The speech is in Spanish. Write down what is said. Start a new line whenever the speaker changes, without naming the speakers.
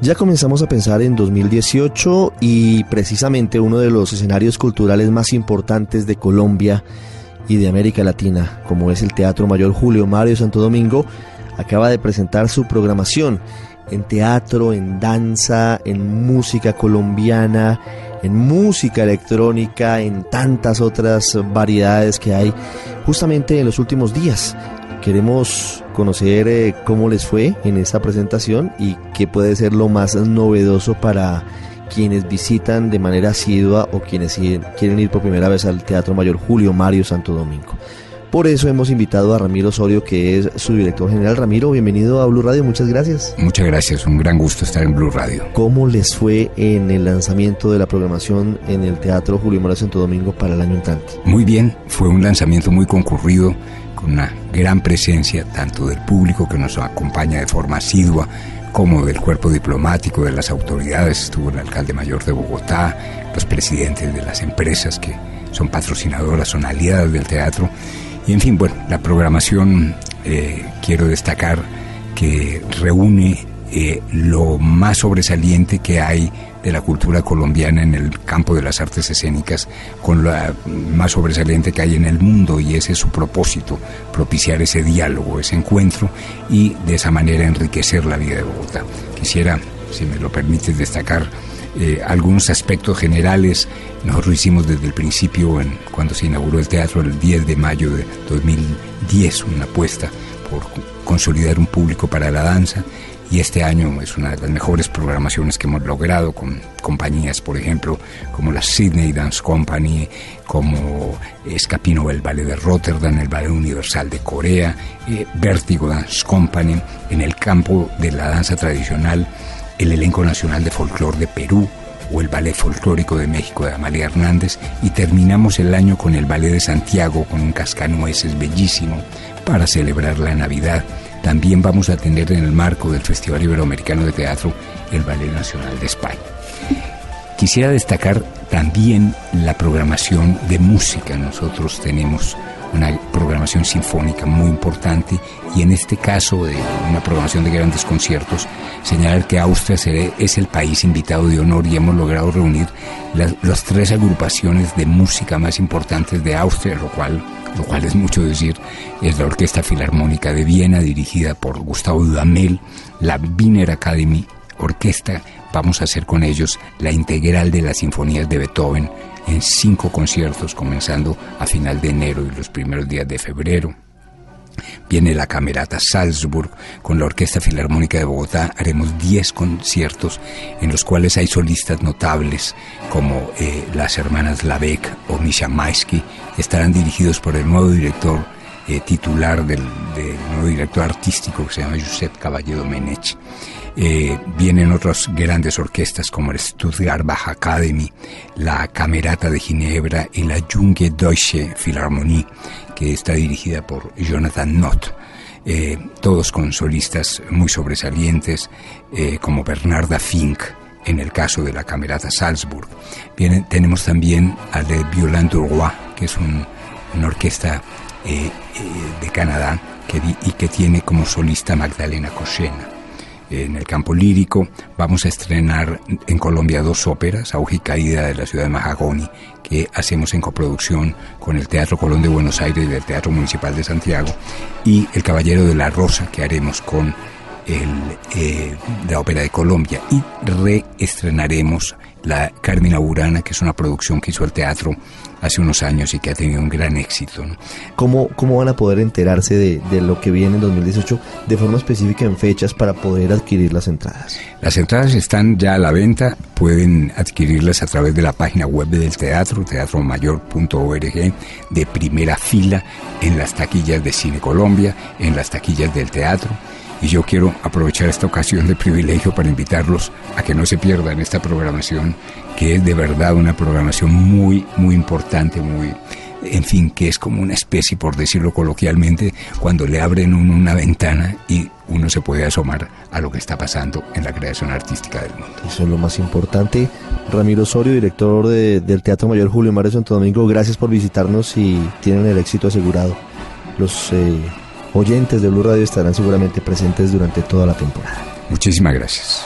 Ya comenzamos a pensar en 2018 y precisamente uno de los escenarios culturales más importantes de Colombia y de América Latina, como es el Teatro Mayor Julio Mario Santo Domingo, acaba de presentar su programación en teatro, en danza, en música colombiana, en música electrónica, en tantas otras variedades que hay justamente en los últimos días. Queremos conocer eh, cómo les fue en esta presentación y qué puede ser lo más novedoso para quienes visitan de manera asidua o quienes quieren ir por primera vez al Teatro Mayor Julio Mario Santo Domingo. Por eso hemos invitado a Ramiro Osorio, que es su director general. Ramiro, bienvenido a Blue Radio, muchas gracias.
Muchas gracias, un gran gusto estar en Blue Radio.
¿Cómo les fue en el lanzamiento de la programación en el Teatro Julio Mario Santo Domingo para el año entrante?
Muy bien, fue un lanzamiento muy concurrido, con una gran presencia tanto del público que nos acompaña de forma asidua, como del cuerpo diplomático, de las autoridades, estuvo el alcalde mayor de Bogotá, los presidentes de las empresas que son patrocinadoras, son aliadas del teatro. Y en fin, bueno, la programación eh, quiero destacar que reúne eh, lo más sobresaliente que hay de la cultura colombiana en el campo de las artes escénicas con lo más sobresaliente que hay en el mundo y ese es su propósito, propiciar ese diálogo, ese encuentro y de esa manera enriquecer la vida de Bogotá. Quisiera, si me lo permites, destacar eh, algunos aspectos generales. Nosotros lo hicimos desde el principio, en, cuando se inauguró el teatro, el 10 de mayo de 2010, una apuesta por consolidar un público para la danza. Y este año es una de las mejores programaciones que hemos logrado con compañías, por ejemplo, como la Sydney Dance Company, como Escapino el Ballet de Rotterdam, el Ballet Universal de Corea, eh, Vertigo Dance Company, en el campo de la danza tradicional el Elenco Nacional de Folclor de Perú o el Ballet Folclórico de México de Amalia Hernández y terminamos el año con el Ballet de Santiago con un cascanueces bellísimo para celebrar la Navidad. También vamos a tener en el marco del Festival Iberoamericano de Teatro el Ballet Nacional de España. Quisiera destacar también la programación de música. Nosotros tenemos una programación sinfónica muy importante y en este caso de una programación de grandes conciertos, señalar que Austria es el país invitado de honor y hemos logrado reunir las, tres agrupaciones de música más importantes de Austria, lo cual, lo cual es mucho decir, es la Orquesta Filarmónica de Viena dirigida por Gustavo Dudamel, la Wiener Academy Orquesta, vamos a hacer con ellos la integral de las sinfonías de Beethoven, en cinco conciertos comenzando a final de enero y los primeros días de febrero. Viene la Camerata Salzburg con la Orquesta Filarmónica de Bogotá. Haremos 10 conciertos en los cuales hay solistas notables como eh, las hermanas Lavec o Misha Maisky. Estarán dirigidos por el nuevo director eh, titular del, nuevo director artístico que se llama Josep Caballero Menech. Eh, vienen otras grandes orquestas como el Stuttgart Bach Academy, la Camerata de Ginebra y la Junge Deutsche Philharmonie, que está dirigida por Jonathan Nott. Eh, todos con solistas muy sobresalientes, eh, como Bernarda Fink, en el caso de la Camerata Salzburg. tenemos también a Le Violent Roi, que es una orquesta de Canadá y que tiene como solista Magdalena Koshena en el campo lírico. Vamos a estrenar en Colombia dos óperas, Auge y Caída de la ciudad de Mahagoni, que hacemos en coproducción con el Teatro Colón de Buenos Aires y el Teatro Municipal de Santiago, y El Caballero de la Rosa, que haremos con eh, la Ópera de Colombia. Y reestrenaremos la Carmina Burana, que es una producción que hizo el teatro hace unos años y que ha tenido un gran éxito.
¿Cómo, ¿Cómo van a poder enterarse de, de, lo que viene en 2018 de forma específica en fechas para poder adquirir las entradas?
Las entradas están ya a la venta, pueden adquirirlas a través de la página web del teatro, teatromayor.org, de primera fila, en las taquillas de Cine Colombia, en las taquillas del teatro y yo quiero aprovechar esta ocasión de privilegio para invitarlos a que no se pierdan esta programación, que es de verdad una programación muy, muy importante, muy, en fin, que es como una especie, por decirlo coloquialmente, cuando le abren una ventana y uno se puede asomar a lo que está pasando en la creación artística del mundo.
Eso es lo más importante. Ramiro Osorio, director del Teatro Mayor Julio Mario Santo Domingo, gracias por visitarnos y tienen el éxito asegurado. Los eh, oyentes de Blue Radio estarán seguramente presentes durante toda la temporada.
Muchísimas gracias.